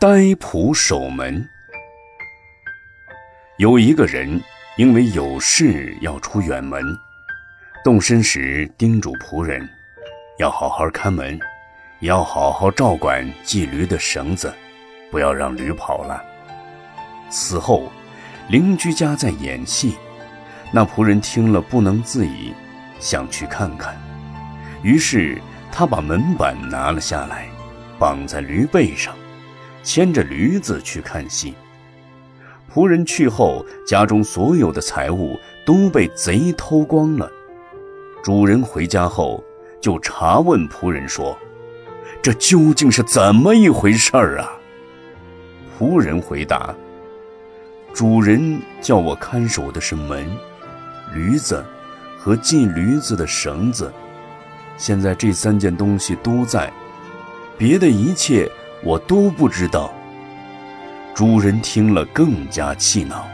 呆仆守门。有一个人因为有事要出远门，动身时叮嘱仆人，要好好看门，要好好照管系驴的绳子，不要让驴跑了。此后，邻居家在演戏，那仆人听了不能自已，想去看看，于是他把门板拿了下来。绑在驴背上，牵着驴子去看戏。仆人去后，家中所有的财物都被贼偷光了。主人回家后，就查问仆人说：“这究竟是怎么一回事儿啊？”仆人回答：“主人叫我看守的是门、驴子和系驴子的绳子。现在这三件东西都在。”别的一切我都不知道。主人听了更加气恼，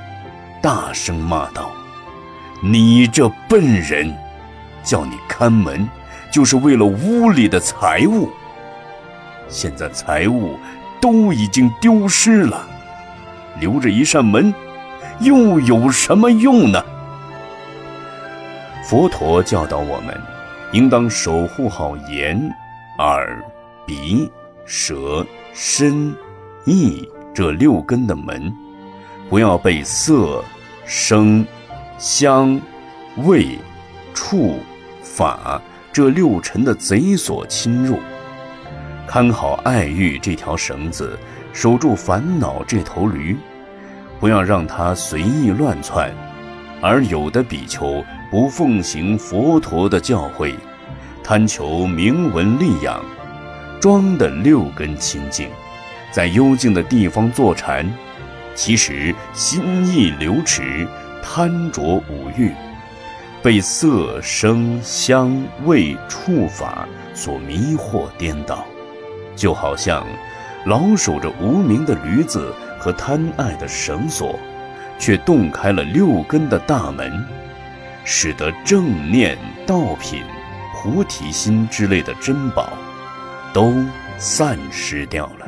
大声骂道：“你这笨人，叫你看门，就是为了屋里的财物。现在财物都已经丢失了，留着一扇门，又有什么用呢？”佛陀教导我们，应当守护好眼、耳。鼻、舌、身、意这六根的门，不要被色、声、香、味、触、法这六尘的贼所侵入。看好爱欲这条绳子，守住烦恼这头驴，不要让它随意乱窜。而有的比丘不奉行佛陀的教诲，贪求名闻利养。庄的六根清净，在幽静的地方坐禅，其实心意流驰，贪着五欲，被色声香味触法所迷惑颠倒，就好像老守着无名的驴子和贪爱的绳索，却洞开了六根的大门，使得正念、道品、菩提心之类的珍宝。都散失掉了。